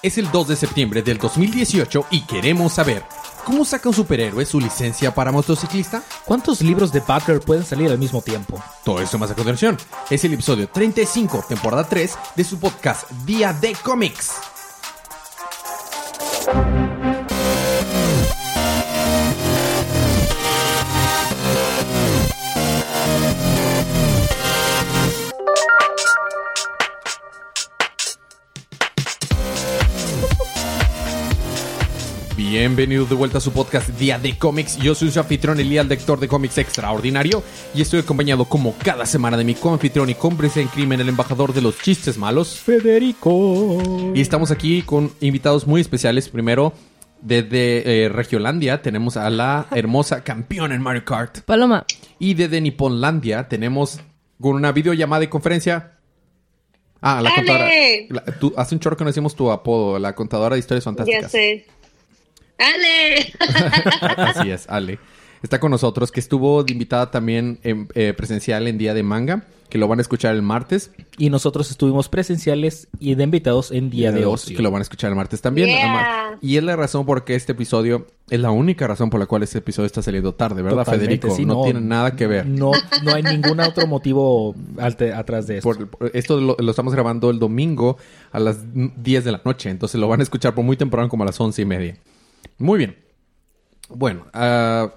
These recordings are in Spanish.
Es el 2 de septiembre del 2018 y queremos saber, ¿cómo saca un superhéroe su licencia para motociclista? ¿Cuántos libros de Batgirl pueden salir al mismo tiempo? Todo esto más a continuación. Es el episodio 35, temporada 3 de su podcast Día de Cómics. Bienvenidos de vuelta a su podcast Día de Cómics. Yo soy su anfitrión Elías, lector de cómics extraordinario, y estoy acompañado como cada semana de mi coanfitrión y cómplice en crimen, el embajador de los chistes malos, Federico. Y estamos aquí con invitados muy especiales. Primero, desde eh, Regiolandia tenemos a la hermosa campeona en Mario Kart. Paloma. Y desde Niponlandia tenemos con una videollamada y conferencia. Ah, la ¡Ale! contadora. la- tú- hace un chorro que no decimos tu apodo, la contadora de historias fantásticas. Ya sé. ¡Ale! Así es, Ale. Está con nosotros, que estuvo de invitada también en, eh, presencial en Día de Manga, que lo van a escuchar el martes. Y nosotros estuvimos presenciales y de invitados en Día de Ocio. Que lo van a escuchar el martes también. Yeah. Y es la razón por qué este episodio, es la única razón por la cual este episodio está saliendo tarde, ¿verdad, Totalmente, Federico? sí, no, tiene nada que ver. No, no hay ningún otro motivo alte- atrás de esto. Por- por- esto lo, lo estamos grabando el domingo a las 10 de la noche, entonces lo van a escuchar por muy temprano como a las 11 y media. Muy bien. Bueno, ah,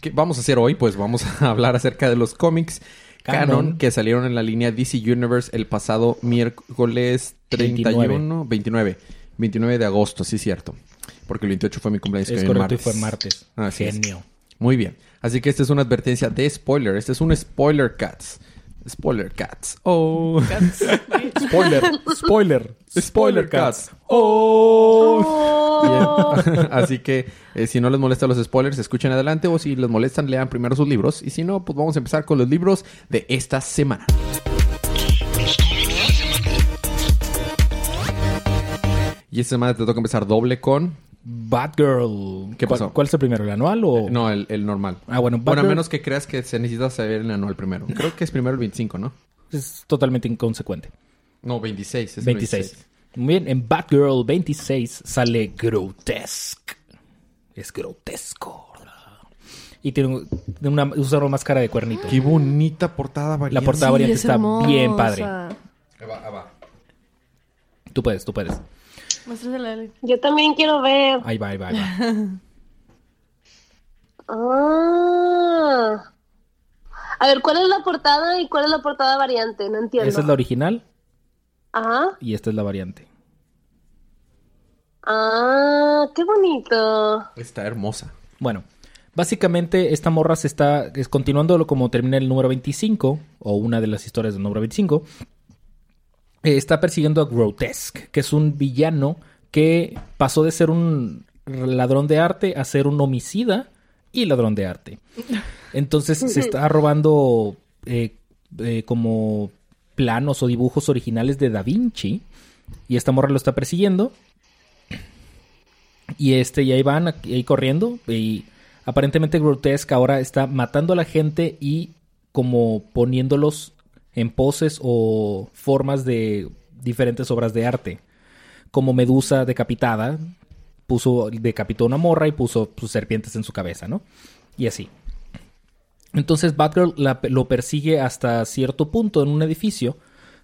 ¿qué vamos a hacer hoy? Pues vamos a hablar acerca de los cómics canon, Canon. que salieron en la línea DC Universe el pasado miércoles 31, 29, 29 de agosto, sí cierto. Porque el 28 fue mi cumpleaños. que es fue el correcto y martes. fue martes. Así es. Genio. Muy bien. Así que esta es una advertencia de spoiler. Este es un spoiler cats. Spoiler cats. Oh. Spoiler, spoiler, Spoiler cats. Oh. Bien. Así que eh, si no les molestan los spoilers, escuchen adelante. O si les molestan, lean primero sus libros. Y si no, pues vamos a empezar con los libros de esta semana. Y esta semana te toca empezar doble con... Batgirl. ¿Qué ¿Cuál- pasó? ¿Cuál, es el primero? ¿El anual o...? No, el, el normal. Ah, bueno, Bueno, a Batgirl- menos que creas que se necesita saber el anual primero. Creo que es primero el 25, ¿no? Es totalmente inconsecuente. No, 26. Es el 26. Muy bien, en Batgirl 26 sale Grotesque. Es grotesco. Y tiene un- tiene una, usa una máscara de cuernito. Qué bonita portada variante. La portada Sí, variante es está hermosa. bien padre. Ahí va, ahí va. Tú puedes, tú puedes. Yo también quiero ver. Ahí va, ahí va, ahí va. Ah. A ver, ¿cuál es la portada y cuál es la portada variante? No entiendo. Esa es la original Ajá. y esta es la variante. Ah, qué bonito. Está hermosa. Bueno, básicamente esta morra se está, es continuando lo como termina el número 25, o una de las historias del número 25, eh, está persiguiendo a Grotesque, que es un villano que pasó de ser un ladrón de arte a ser un homicida y ladrón de arte. Entonces se está robando eh, eh, como planos o dibujos originales de Da Vinci y esta morra lo está persiguiendo y este, y ahí van, ahí corriendo. Y aparentemente Grotesque ahora está matando a la gente y como poniéndolos en poses o formas de diferentes obras de arte. Como Medusa decapitada, puso, decapitó una morra y puso sus serpientes en su cabeza, ¿no? Y así. Entonces Batgirl lo persigue hasta cierto punto en un edificio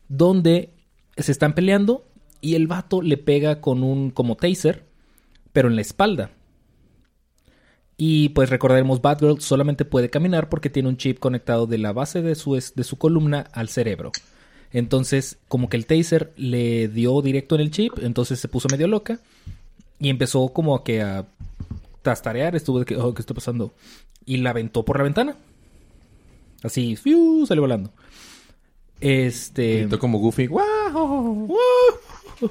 donde se están peleando y el vato le pega con un como taser, pero en la espalda. Y pues recordaremos, Batgirl solamente puede caminar porque tiene un chip conectado de la base de su, de su columna al cerebro. Entonces, como que el taser le dio directo en el chip, entonces se puso medio loca y empezó como que a tastarear, estuvo de que, oh, ¿qué está pasando? Y la aventó por la ventana. Así, ¡fiu! salió volando. Este... Gritó como Goofy. ¡Wow!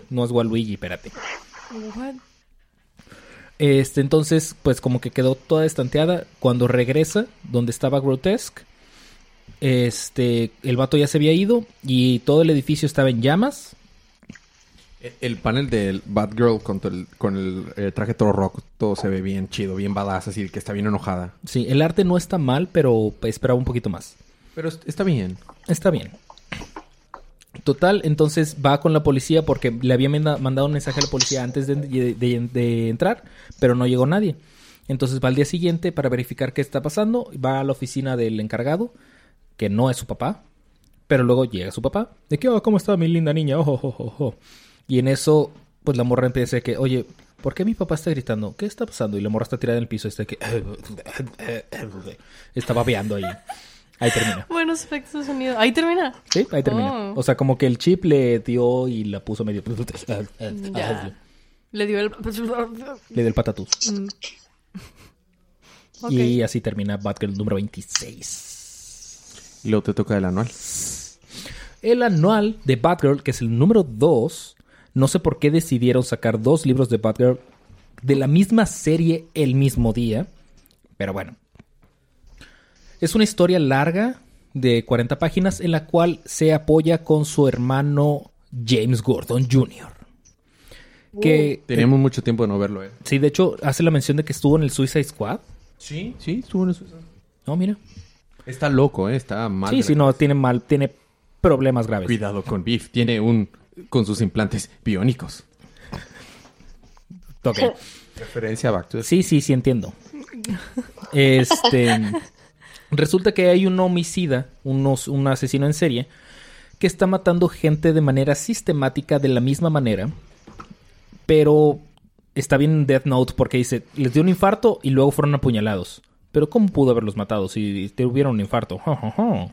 No es Waluigi, espérate. Este, entonces, pues como que quedó toda estanteada. Cuando regresa, donde estaba Grotesque, este, el vato ya se había ido y todo el edificio estaba en llamas. El panel del Batgirl con el, con el eh, traje todo rock, todo se ve bien chido, bien badass, así que está bien enojada. Sí, el arte no está mal, pero esperaba un poquito más. Pero est- está bien. Está bien. Total, entonces va con la policía porque le había manda- mandado un mensaje a la policía antes de, de- de- de entrar, pero no llegó nadie. Entonces va al día siguiente para verificar qué está pasando, va a la oficina del encargado, que no es su papá, pero luego llega su papá, de que, oh, ¿cómo está mi linda niña? Oh, oh, oh, oh, oh". Y en eso, pues la morra empieza de que, oye, ¿por qué mi papá está gritando? ¿Qué está pasando? Y la morra está tirada en el piso, está de que... está babeando ahí. Ahí termina. Buenos efectos de sonido. Ahí termina. Sí, ahí termina. Oh. O sea, como que el chip le dio y la puso medio... Ya. Le dio el. Le dio el patatús. Ok. Y así termina Batgirl número 26. Y luego te toca el anual. El anual de Batgirl, que es el número 2, no sé por qué decidieron sacar dos libros de Batgirl de la misma serie el mismo día. Pero bueno. Es una historia larga de 40 páginas en la cual se apoya con su hermano James Gordon Jr. Que Teníamos mucho tiempo de no verlo, ¿eh? sí, de hecho, hace la mención de que estuvo en el Suicide Squad. Sí, sí, estuvo en eso. No, mira. Está loco, ¿eh? Está mal. Sí, sí, no, tiene mal, tiene problemas graves. Cuidado con Beef. Tiene un... Con sus implantes biónicos. Ok. Referencia a Back to the... Sí, sí, sí entiendo. Este. Resulta que hay un homicida, unos, un asesino en serie, que está matando gente de manera sistemática de la misma manera. Pero está bien en Death Note porque dice, les dio un infarto y luego fueron apuñalados. Pero ¿cómo pudo haberlos matado si tuvieron un infarto?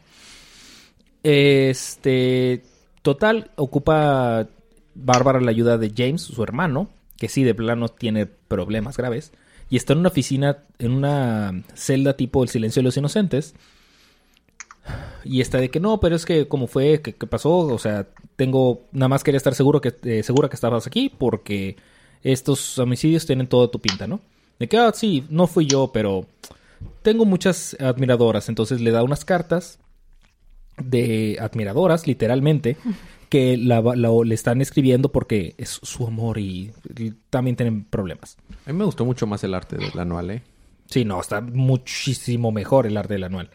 Este, total, ocupa Bárbara la ayuda de James, su hermano, que sí, de plano tiene problemas graves, y está en una oficina, en una celda tipo El Silencio de los Inocentes, y está de que no, pero es que como fue, que, pasó, o sea, tengo, nada más quería estar seguro que, eh, segura que estabas aquí, porque estos homicidios tienen toda tu pinta, ¿no? De que, ah, sí, no fui yo, pero tengo muchas admiradoras, entonces le da unas cartas de admiradoras, literalmente, que la, la- le están escribiendo porque es su amor y, y también tienen problemas. A mí me gustó mucho más el arte del anual, ¿eh? Sí, no, está muchísimo mejor el arte del anual.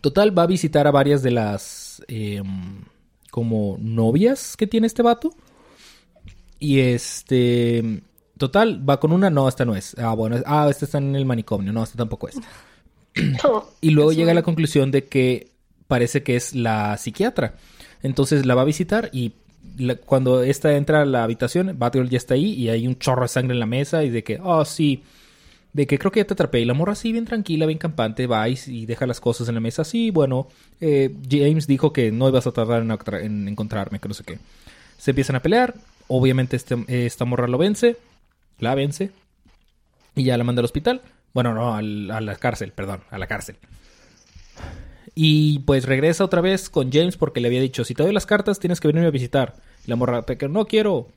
Total, va a visitar a varias de las em, como novias que tiene este vato. Y este... Total, va con una, no, esta no es. Ah, bueno, ah, esta está en el manicomio, no, esta tampoco es. Y luego llega a la conclusión de que parece que es la psiquiatra. Entonces la va a visitar y la- cuando esta entra a la habitación, Batgirl ya está ahí y hay un chorro de sangre en la mesa y de que, oh sí, de que creo que ya te atrapé. Y la morra así, bien tranquila, bien campante, va y, y deja las cosas en la mesa. Sí, bueno, eh, James dijo que no ibas a tardar en encontrarme, que no sé qué. Se empiezan a pelear. Obviamente este, esta morra lo vence. La vence. Y ya la manda al hospital. Bueno, no, al- a la cárcel, perdón, a la cárcel. Y pues regresa otra vez con James porque le había dicho, si te doy las cartas tienes que venirme a visitar. Y la morra, que no quiero,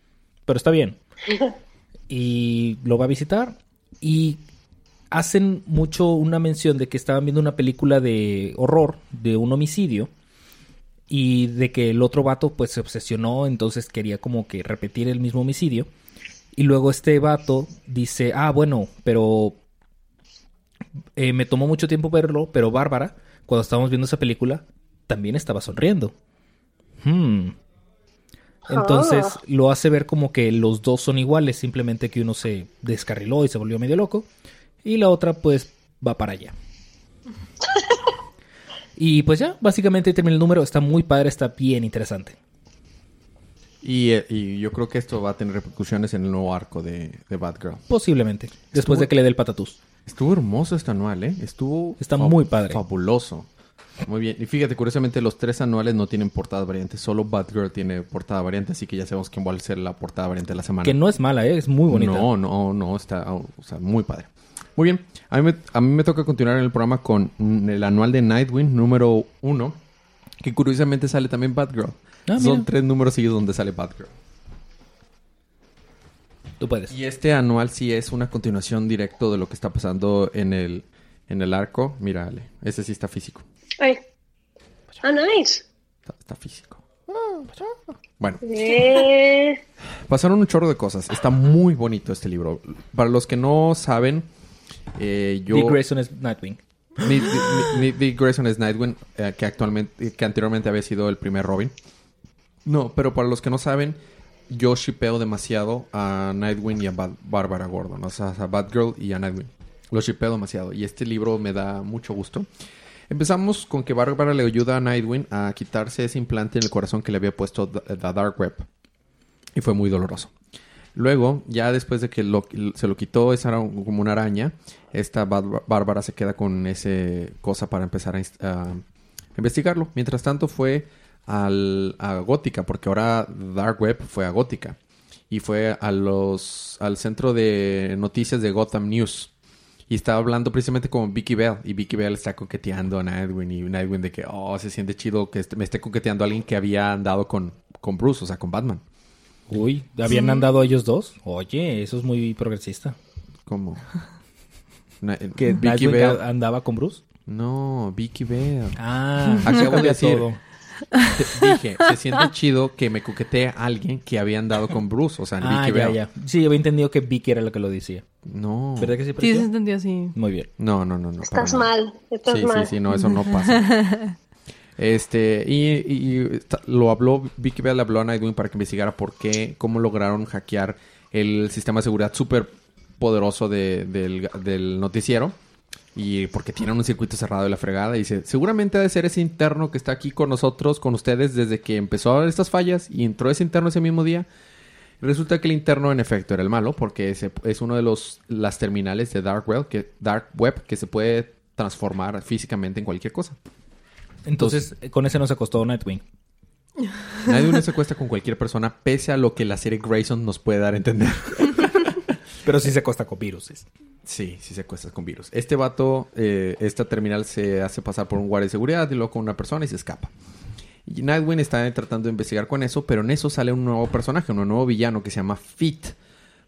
pero está bien. y lo va a visitar y hacen mucho una mención de que estaban viendo una película de horror, de un homicidio. Y de que el otro vato pues se obsesionó, entonces quería como que repetir el mismo homicidio. Y luego este vato dice, ah, bueno, pero eh, me tomó mucho tiempo verlo, pero Bárbara, cuando estábamos viendo esa película, también estaba sonriendo. Hmm. Entonces Ah. lo hace ver como que los dos son iguales, simplemente que uno se descarriló y se volvió medio loco, y la otra pues va para allá. y pues ya, básicamente termina el número, está muy padre, está bien interesante. Y, eh, y yo creo que esto va a tener repercusiones en el nuevo arco de, de Batgirl. Posiblemente, después Estuvo- de que le dé el patatús. Estuvo hermoso este anual, ¿eh? Estuvo... Está muy padre. Fabuloso. Muy bien. Y fíjate, curiosamente, los tres anuales no tienen portada variante. Solo Batgirl tiene portada variante, así que ya sabemos quién va a ser la portada variante de la semana. Que no es mala, ¿eh? es muy bonita. No, no, no, está o sea, muy padre. Muy bien, a mí, me, a mí me toca continuar en el programa con el anual de Nightwing número uno, que curiosamente sale también Batgirl. Ah, Son mira. tres números seguidos donde sale Batgirl. Tú puedes. Y este anual sí es una continuación directo de lo que está pasando en el, en el arco. Mírale, ese sí está físico. Ay. Ah, nice. Está, está físico. Bueno, Eh, Pasaron un chorro de cosas. Está muy bonito este libro. Para los que no saben, eh, yo... Dick Grayson es Nightwing. Nick- Dick Grayson es Nightwing, eh, que actualmente, que anteriormente había sido el primer Robin. No, pero para los que no saben, yo shipeo demasiado a Nightwing y a Bárbara Gordon, o sea, a Batgirl y a Nightwing. Los shipeo demasiado y este libro me da mucho gusto. Empezamos con que Bárbara le ayuda a Nightwing a quitarse ese implante en el corazón que le había puesto The Dark Web. Y fue muy doloroso. Luego, ya después de que lo- se lo quitó, esa un- como una araña, esta Bár- Bárbara se queda con ese cosa para empezar a investigarlo. Mientras tanto fue al, a Gótica, porque ahora Dark Web fue a Gótica. Y fue a los, al centro de noticias de Gotham News. Y estaba hablando precisamente con Vicky Bell. Y Vicky Bell está coqueteando a Nightwing. Y Nightwing de que, oh, se siente chido que me esté coqueteando a alguien que había andado con, con Bruce, o sea, con Batman. Uy, ¿habían andado ellos dos? Oye, eso es muy progresista. ¿Cómo? ¿Que Vicky Nightwing Bell. andaba con Bruce? No, Vicky Bell. Ah, Acabo de decir. todo. Dije, se siente chido que me coquetee a alguien que había andado con Bruce, o sea, Ah, Vicky ya, Bell. ya. Sí, había entendido que Vicky era la que lo decía. No. ¿Verdad que sí, Sí, se entendió así. Muy bien. No, no, no, no. Estás mal, estás sí, mal. sí, sí, no, eso no pasa. Este, y, y- lo habló, Vicky Bell le habló a Nightwing para que investigara por qué, cómo lograron hackear el sistema de seguridad súper poderoso de- del, del noticiero. Y porque tienen un circuito cerrado de la fregada. Y dice, seguramente ha de ser ese interno que está aquí con nosotros, con ustedes, desde que empezó a haber estas fallas. Y entró ese interno ese mismo día. Resulta que el interno en efecto era el malo, porque ese es uno de los las terminales de Dark Web, que, Dark Web que se puede transformar físicamente en cualquier cosa. Entonces, con ese no se acostó Nightwing. Nadie uno se acuesta con cualquier persona, pese a lo que la serie Grayson nos puede dar a entender. Pero sí se acosta con viruses. Sí, sí se acuesta con virus. Este vato, eh, esta terminal se hace pasar por un guardia de seguridad y luego con una persona y se escapa. Y Nightwing está tratando de investigar con eso, pero en eso sale un nuevo personaje, un nuevo villano que se llama Fit.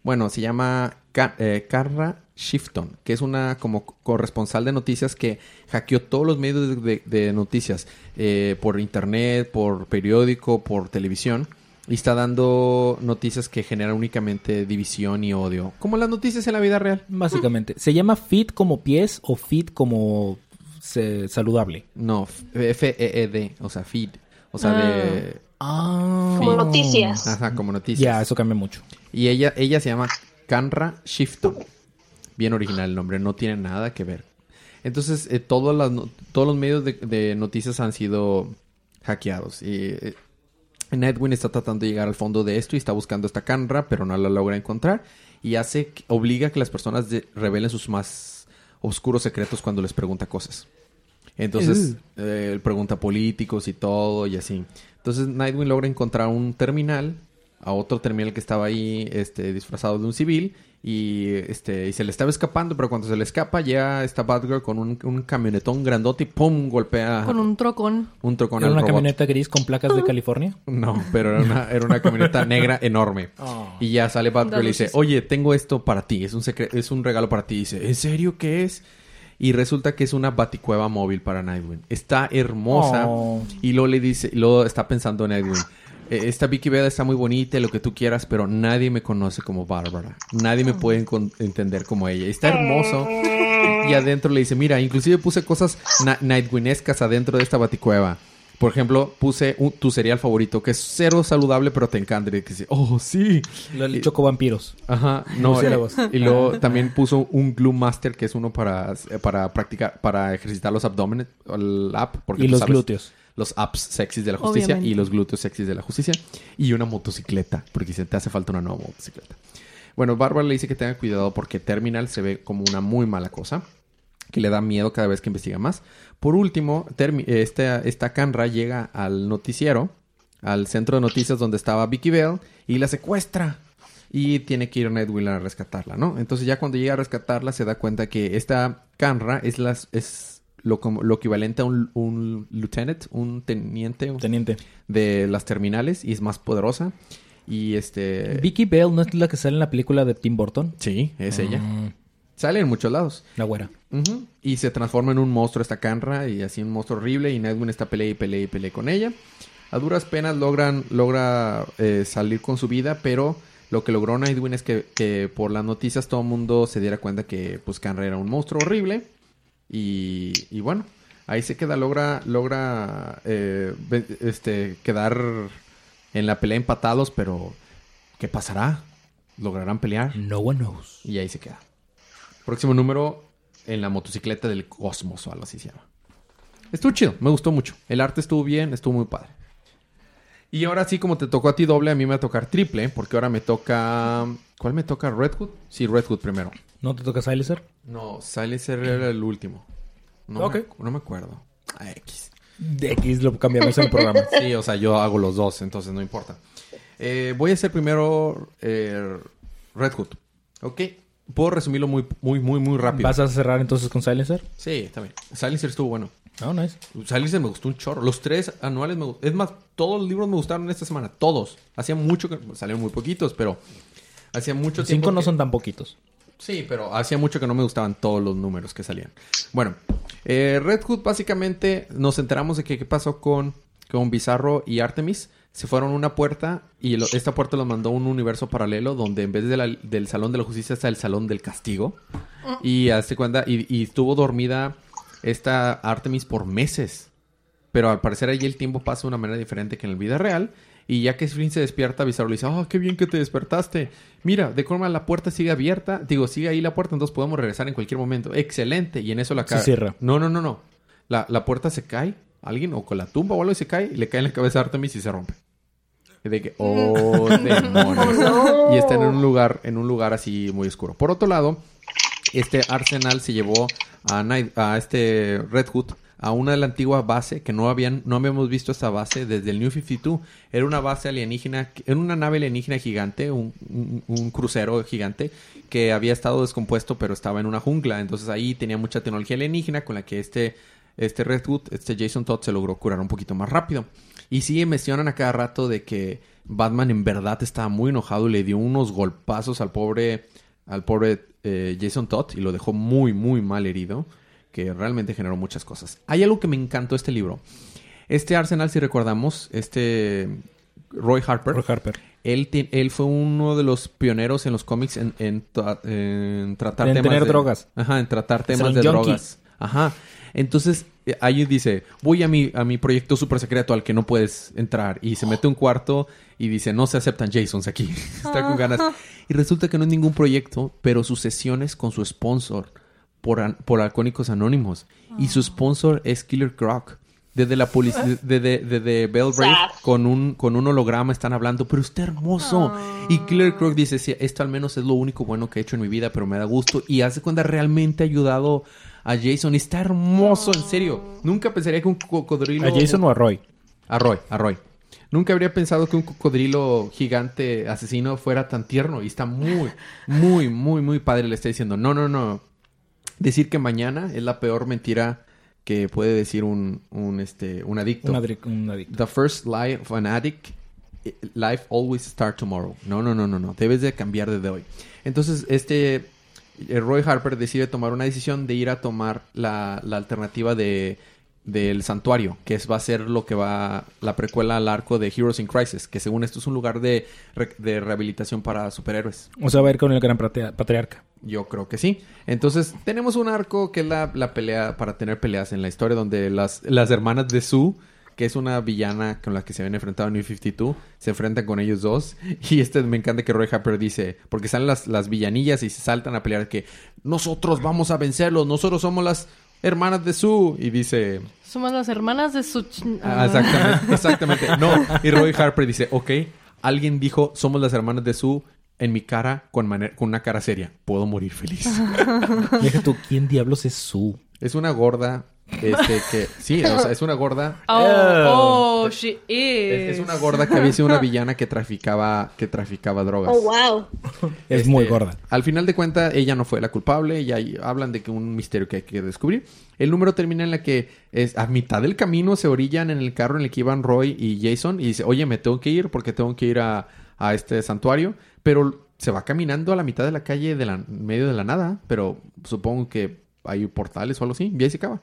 Bueno, se llama eh, Kara Shifton, que es una como corresponsal de noticias que hackeó todos los medios de noticias eh, por internet, por periódico, por televisión. Y está dando noticias que generan únicamente división y odio. Como las noticias en la vida real. Básicamente. ¿Se llama fit como pies o fit como se- saludable? No, F-E-E-D, o sea, feed. O sea, Ah. de... Ah. Como noticias. Ajá, como noticias. Ya, eso cambia mucho. Y ella, ella se llama Kanra Shifton. Bien original el nombre, no tiene nada que ver. Entonces, eh, todas las todos los medios de, de noticias han sido hackeados. Y eh, Nightwing está tratando de llegar al fondo de esto y está buscando esta Kanra, pero no la logra encontrar. Y hace, que- obliga a que las personas de- revelen sus más oscuros secretos cuando les pregunta cosas. Entonces, eh, él pregunta políticos y todo y así. Entonces, Nightwing logra encontrar un terminal, a otro terminal que estaba ahí, este, disfrazado de un civil, y este, y se le estaba escapando, pero cuando se le escapa, ya está Batgirl con un, un camionetón grandote y ¡pum! golpea Con un trocón. un trocón ¿Era al una robot. camioneta gris con placas de California? No, pero era una, era una camioneta negra enorme. Oh. Y ya sale Batgirl y dice, oye, tengo esto para ti, es un secre- es un regalo para ti. Y dice, ¿en serio qué es? Y resulta que es una baticueva móvil para Nightwing. Está hermosa. Oh. Y luego le dice, y luego está pensando Nightwing. "Eh, Esta Vicky Bell está muy bonita, lo que tú quieras, pero nadie me conoce como Bárbara. Nadie me puede entender como ella. Está hermoso. Y adentro le dice, mira, inclusive puse cosas na- Nightwingescas adentro de esta baticueva. Por ejemplo, puse un- tu cereal favorito, que es cero saludable, pero te encanta. Y que dice, oh, sí. El Y- choco vampiros. Ajá, no. Eh, Y luego también puso un Glue Master, que es uno para, para practicar, para ejercitar los abdomenes, el app. Porque Y los sabes, glúteos. Los apps sexys de la justicia Obviamente. y los glúteos sexys de la justicia. Y una motocicleta, porque se te hace falta una nueva motocicleta. Bueno, Bárbara le dice que tenga cuidado porque Terminal se ve como una muy mala cosa. Que le da miedo cada vez que investiga más. Por último, Termi- esta, esta Canra llega al noticiero, al centro de noticias donde estaba Vicky Bell, y la secuestra. Y tiene que ir Nightwing a rescatarla, ¿no? Entonces ya cuando llega a rescatarla se da cuenta que esta Canra es, las, es lo, como- lo equivalente a un, un lieutenant, un teniente Teniente. de las terminales y es más poderosa. Y este... Vicky Bell no es la que sale en la película de Tim Burton. Sí, es ella. Mm, Sale en muchos lados. la güera. Y se transforma en un monstruo esta Canra y así un monstruo horrible y Nightwing está pelea y pelea y pelea con ella. A duras penas logran logra eh, salir con su vida, pero lo que logró Nightwing es que, que por las noticias todo el mundo se diera cuenta que pues Canra era un monstruo horrible Y, y bueno, ahí se queda, logra, logra eh, este, quedar en la pelea empatados, pero ¿qué pasará? ¿Lograrán pelear? No one knows. Y ahí se queda. Próximo número en la motocicleta del cosmos o algo así se llama. Estuvo chido, me gustó mucho. El arte estuvo bien, estuvo muy padre. Y ahora sí, como te tocó a ti doble, a mí me va a tocar triple, porque ahora me toca... ¿Cuál me toca? ¿Red Hood? Sí, Red Hood primero. ¿No te toca Silencer? No, Silencer era el último. No, Ok. me, no me acuerdo. Ah, X. De X lo cambiamos en el programa. Sí, o sea, yo hago los dos, entonces no importa. Eh, voy a hacer primero eh, Red Hood. ¿Ok? Puedo resumirlo muy, muy, muy, muy rápido. ¿Vas a cerrar entonces con Silencer? Sí, está bien. Silencer estuvo bueno. No, nice. Silencer me gustó un chorro. Los tres anuales me gustaron. Es más, todos los libros me gustaron esta semana. Todos. Hacía mucho que... Salieron muy poquitos, pero... Hacía mucho tiempo Cinco no que- son tan poquitos. Sí, pero hacía mucho que no me gustaban todos los números que salían. Bueno, eh, Red Hood básicamente nos enteramos de que qué pasó con, con Bizarro y Artemis. Se fueron a una puerta y lo- esta puerta los mandó a un universo paralelo donde en vez de la- del Salón de la Justicia está el Salón del Castigo. Y hace cuenta, y, y estuvo dormida esta Artemis por meses. Pero al parecer allí el tiempo pasa de una manera diferente que en la vida real. Y ya que Flynn se despierta, Bizarro le dice, ¡ah, qué bien que te despertaste! Mira, de forma la puerta sigue abierta. Digo, sigue ahí la puerta, entonces podemos regresar en cualquier momento. ¡Excelente! Y en eso la Se cara... cierra. No, no, no, no. La, la puerta se cae, alguien, o con la tumba o algo, y se cae, y le cae en la cabeza a Artemis y se rompe. Y de que, ¡oh, demonios! Y está en un lugar, en un lugar así muy oscuro. Por otro lado, este Arsenal se llevó a, este Red Hood a una de la antigua base que no habían no habíamos visto esta base desde el New 52 era una base alienígena era una nave alienígena gigante un, un- un crucero gigante que había estado descompuesto pero estaba en una jungla. Entonces ahí tenía mucha tecnología alienígena con la que este este Red Hood este Jason Todd se logró curar un poquito más rápido. Y sí mencionan a cada rato de que Batman en verdad estaba muy enojado y le dio unos golpazos al pobre al pobre eh, Jason Todd y lo dejó muy, muy mal herido, que realmente generó muchas cosas. Hay algo que me encantó de este libro. Este Arsenal, si recordamos, este Roy Harper, Roy Harper. Él, él fue uno de los pioneros en los cómics en, en tra- en tratar En temas tener de- drogas. Ajá, en tratar temas de drogas. Ajá. Entonces, eh, ahí dice, voy a mi, a mi proyecto súper secreto al que no puedes entrar. Y se mete un cuarto y dice, no se aceptan Jasons aquí. Está con ganas. Y resulta que no es ningún proyecto, pero sus sesiones con su sponsor por, por Alcohólicos Anónimos. Y su sponsor es Killer Croc. Desde la policía, de, de, de, de Bell Brave, con un, con un holograma están hablando, pero está hermoso. Y Killer Croc dice, sí, esto al menos es lo único bueno que he hecho en mi vida, pero me da gusto. Y hace cuenta realmente ha ayudado a Jason. Y está hermoso, en serio. Nunca pensaría que un cocodrilo... ¿A Jason o a Roy? A Roy, a Roy. Nunca habría pensado que un cocodrilo gigante asesino fuera tan tierno. Y está muy, muy, muy, muy padre. Le está diciendo, no, no, no. Decir que mañana es la peor mentira que puede decir un, un, este, un adicto. Un, adri- un adicto. The first lie of an addict, life always start tomorrow. No, no, no, no, no. Debes de cambiar desde hoy. Entonces, este eh, Roy Harper decide tomar una decisión de ir a tomar la, la alternativa de del santuario, que es, va a ser lo que va la precuela al arco de Heroes in Crisis, que según esto es un lugar de, de rehabilitación para superhéroes. O sea, va a ir con el gran patriarca. Yo creo que sí. Entonces, tenemos un arco que es la, la pelea para tener peleas en la historia, donde las, las hermanas de Sue, que es una villana con la que se habían enfrentado en New 52, se enfrentan con ellos dos. Y este me encanta que Roy Harper dice, porque salen las, las villanillas y se saltan a pelear, que nosotros vamos a vencerlos, nosotros somos las hermanas de Sue. Y dice, Somos las hermanas de su... ch- Ah, exactamente, exactamente. No, y Roy Harper dice, ok, alguien dijo, somos las hermanas de Sue en mi cara con, con una cara seria. Puedo morir feliz. Deja tú, ¿quién diablos es su? Es una gorda, este, que... Sí, o sea, es una gorda... Oh, oh, she Es, is. es una gorda que había sido una villana que traficaba, que traficaba drogas. Oh, wow. Es Este, muy gorda. Al final de cuentas, ella no fue la culpable y ahí hablan de que un misterio que hay que descubrir. El número termina en la que es a mitad del camino se orillan en el carro en el que iban Roy y Jason y dice, oye, me tengo que ir porque tengo que ir a, a este santuario. Pero se va caminando a la mitad de la calle de la medio de la nada, pero supongo que hay portales o algo así, y ahí se acaba.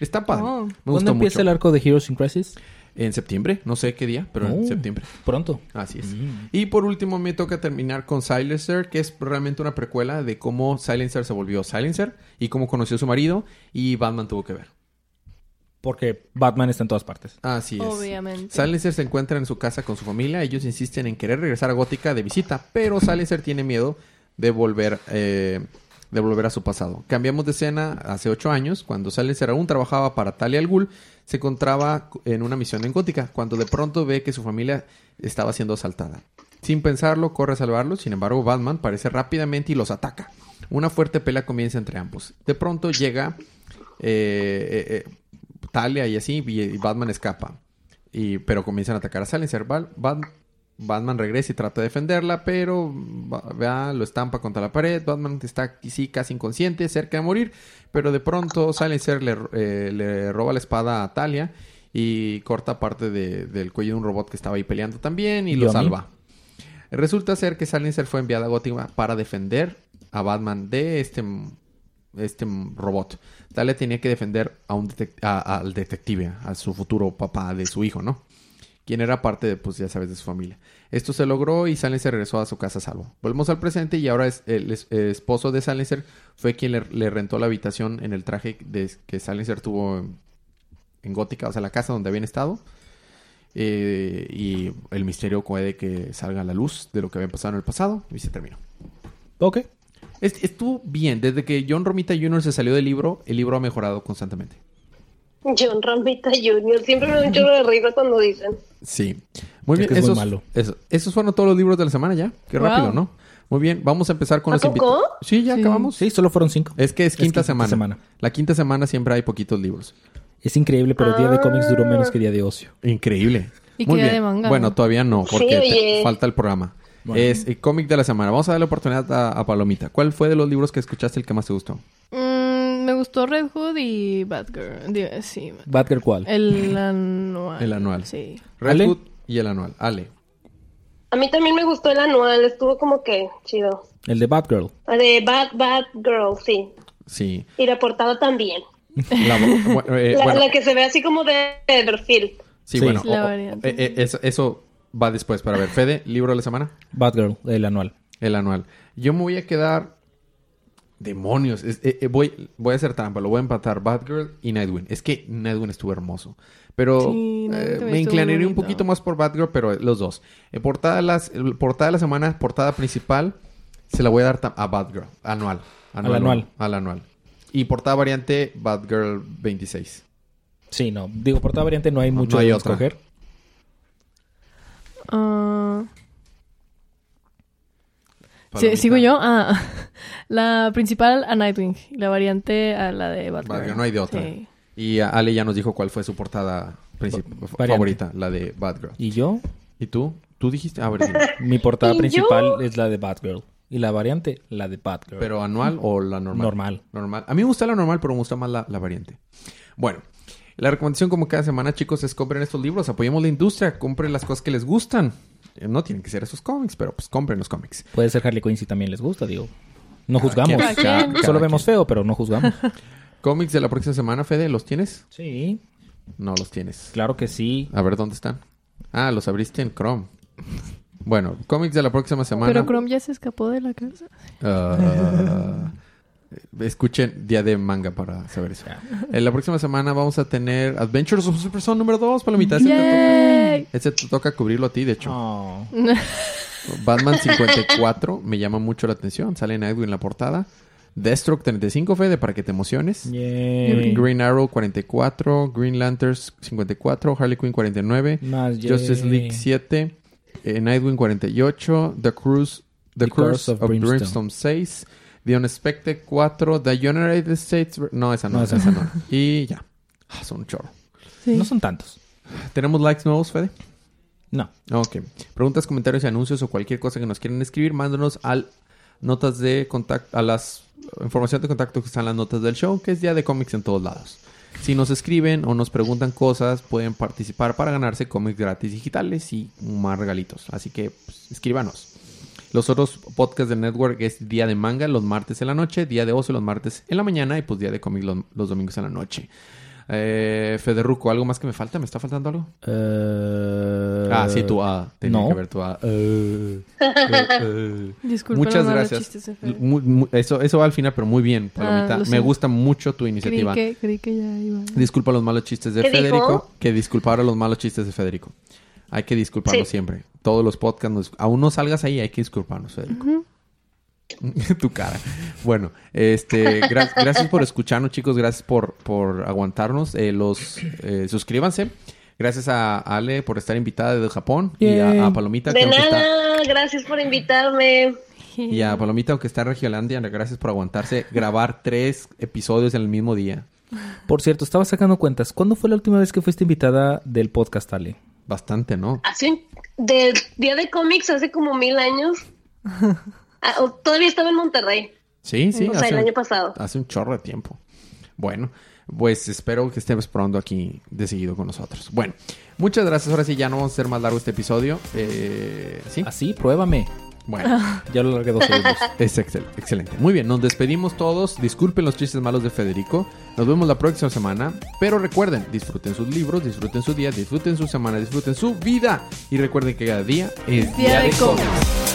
Está padre. Oh. Me ¿Cuándo empieza mucho. el arco de Heroes in Crisis? En septiembre, no sé qué día, pero en Oh, septiembre. Pronto. Así es. Mm. Y por último me toca terminar con Silencer, que es realmente una precuela de cómo Silencer se volvió Silencer y cómo conoció a su marido y Batman tuvo que ver. Porque Batman está en todas partes. Así es. Obviamente. Silencer se encuentra en su casa con su familia. Ellos insisten en querer regresar a Gótica de visita, pero Silencer tiene miedo de volver, eh, de volver a su pasado. Cambiamos de escena hace ocho años, cuando Silencer aún trabajaba para Talia al Ghul, se encontraba en una misión en Gótica, cuando de pronto ve que su familia estaba siendo asaltada. Sin pensarlo, corre a salvarlos, sin embargo, Batman aparece rápidamente y los ataca. Una fuerte pelea comienza entre ambos. De pronto llega eh, eh, eh, Talia y así, y, Batman escapa. Y, pero comienzan a atacar a Silencer. Ba- Bat- Batman regresa y trata de defenderla, pero va- vea, lo estampa contra la pared. Batman está sí, casi inconsciente, cerca de morir. Pero de pronto Silencer le, eh, le roba la espada a Talia y corta parte de- del cuello de un robot que estaba ahí peleando también y lo salva. Resulta ser que Silencer fue enviada a Gótica para defender a Batman de este, este robot. Talia tenía que defender a un detec- a- al detective, a su futuro papá de su hijo, ¿no? Quien era parte, de, pues ya sabes, de su familia. Esto se logró y Silencer regresó a su casa a salvo. Volvemos al presente y ahora es el, es- el esposo de Silencer fue quien le, le rentó la habitación en el traje de, que Silencer tuvo en, en Gótica, o sea, la casa donde habían estado. Eh, y el misterio puede que salga a la luz de lo que había pasado en el pasado y se terminó. Ok. Es- estuvo bien. Desde que John Romita Jr. se salió del libro, el libro ha mejorado constantemente. John Ramita Jr. Siempre me da un chorro de risa cuando dicen. Sí. Muy Es bien. que es muy malo. eso- esos fueron todos los libros de la semana ya. Qué Wow. rápido, ¿no? Muy bien. Vamos a empezar con ¿A los invitados. Sí, ya Sí. acabamos. Sí, solo fueron cinco. Es que es quinta, quinta semana. semana. La quinta semana siempre hay poquitos libros. Es increíble, pero Día de Cómics duró menos que Día de Ocio. Increíble. ¿Y Muy qué día bien. de manga? Bueno, todavía no, porque falta el programa. Bueno. Es el cómic de la semana. Vamos a darle oportunidad a, a Palomita. ¿Cuál fue de los libros que escuchaste el que más te gustó? Mm, gustó Red Hood y Batgirl. Sí. Batgirl, ¿cuál? El anual. El anual. Sí. Red Ale. Hood y el anual. Ale. A mí también me gustó el anual, estuvo como que chido. El de Batgirl. La De Bad Bad Girl, sí. Sí. Y la portada también. La- bu- eh, La, bueno, la que se ve así como de de perfil. sí, Sí. bueno. La o- o- variante. eh, eh, eso, eso va después para ver. Fede, libro de la semana. Batgirl, el anual. El anual. Yo me voy a quedar. Demonios. Es- eh, eh, voy, voy a hacer trampa. Lo voy a empatar. Batgirl y Nightwing. Es que Nightwing estuvo hermoso. Pero Sí, Nightwing eh, me muy un poquito más por Batgirl, pero los dos. Eh, portada, de las, portada de la semana, portada principal, se la voy a dar a Batgirl. Anual. Al anual. Al anual. Y portada variante, Batgirl 26. Sí, no. Digo, por toda variante no hay mucho hay de otra. escoger. Ah, sí. ¿Sigo yo? Ah, la principal a Nightwing. y La variante a la de Batgirl. Batgirl, no hay de otra. Sí. Y Ale ya nos dijo cuál fue su portada favorita, la de Batgirl. ¿Y yo? ¿Y tú? ¿Tú dijiste? A ver. Mi portada ¿Y principal yo? es la de Batgirl. Y la variante, la de Batgirl. ¿Pero anual o la normal? Normal. Normal. A mí me gusta la normal, pero me gusta más la, la variante. Bueno, la recomendación como cada semana, chicos, es compren estos libros, apoyemos la industria, compren las cosas que les gustan. Eh, No tienen que ser esos cómics, pero pues compren los cómics. Puede ser Harley Quinn si también les gusta, digo. No juzgamos. quien, cada quien. Solo vemos feo, pero no juzgamos. Cómics de la próxima semana, Fede, ¿los tienes? sí, No los tienes. claro que sí. A ver, ¿dónde están? Ah, los abriste en Chrome. Bueno, cómics de la próxima semana. Pero Chrome ya se escapó de la casa. Ah, escuchen Día de Manga para saber eso. En la próxima semana vamos a tener Adventures of Super Son número 2, Palomita. Ese te, toca, ¡Yay! ese te toca cubrirlo a ti, de hecho. Oh. Batman 54 me llama mucho la atención. Sale Nightwing en la portada. Deathstroke 35, Fede, para que te emociones. Yay. Green Arrow 44, Green Lanterns 54, Harley Quinn 49, Más Justice. League 7, eh, Nightwing 48, The Cruise, The, The Curse Curse of, of Brimstone. Brimstone 6, The Unexpected 4, The United States... No, esa no, No, esa, esa no. Y ya. Ah, son un chorro. Sí. No son tantos. ¿Tenemos likes nuevos, Fede? No. Ok. Preguntas, comentarios y anuncios o cualquier cosa que nos quieran escribir, mándanos al notas de contacto, a las información de contacto que están en las notas del show, que es Día de Cómics en todos lados. Si nos escriben o nos preguntan cosas, pueden participar para ganarse cómics gratis digitales y más regalitos. Así que pues, escríbanos. Los otros podcasts del network es Día de Manga los martes en la noche, Día de Ocio los martes en la mañana y pues Día de Cómics los, los domingos en la noche. Eh, Federuco, ¿algo más que me falta? ¿Me está faltando algo? Eh, ah, sí, tu A. Tenía no. que ver tu A. Eh, eh. Disculpa Muchas los malos gracias. eso, eso va al final, pero muy bien, Palomita. Ah, me gusta mucho tu Creí iniciativa. que, creí que ya iba. Disculpa los malos chistes de ¿Qué Federico. dijo? Que disculpara los malos chistes de Federico. Hay que disculparnos Sí. siempre. Todos los podcasts, nos- aún no salgas ahí, hay que disculparnos, Federico. tu cara. Bueno, este, gra- gracias por escucharnos, chicos. Gracias por, por aguantarnos. Eh, los eh, suscríbanse. Gracias a Ale por estar invitada desde Japón y a, a Palomita que De está nada, gracias por invitarme. y a Palomita aunque está en Regiolandia. Gracias por aguantarse grabar tres episodios en el mismo día. Por cierto, estaba sacando cuentas. ¿Cuándo fue la última vez que fuiste invitada del podcast, Ale? Bastante, ¿no? Hace un- del día de cómics hace como mil años. Ah, todavía estaba en Monterrey. Sí, sí. o sea, el año pasado. Hace un chorro de tiempo. Bueno, pues espero que estés pronto aquí de seguido con nosotros. Bueno, muchas gracias. Ahora sí, ya no vamos a hacer más largo este episodio. Eh, sí, Así, pruébame. bueno, Ya lo largué dos segundos. es excel- excelente. Muy bien, nos despedimos todos. Disculpen los chistes malos de Federico. Nos vemos la próxima semana. Pero recuerden, disfruten sus libros, disfruten su día, disfruten su semana, disfruten su vida. Y recuerden que cada día es Día de cómics.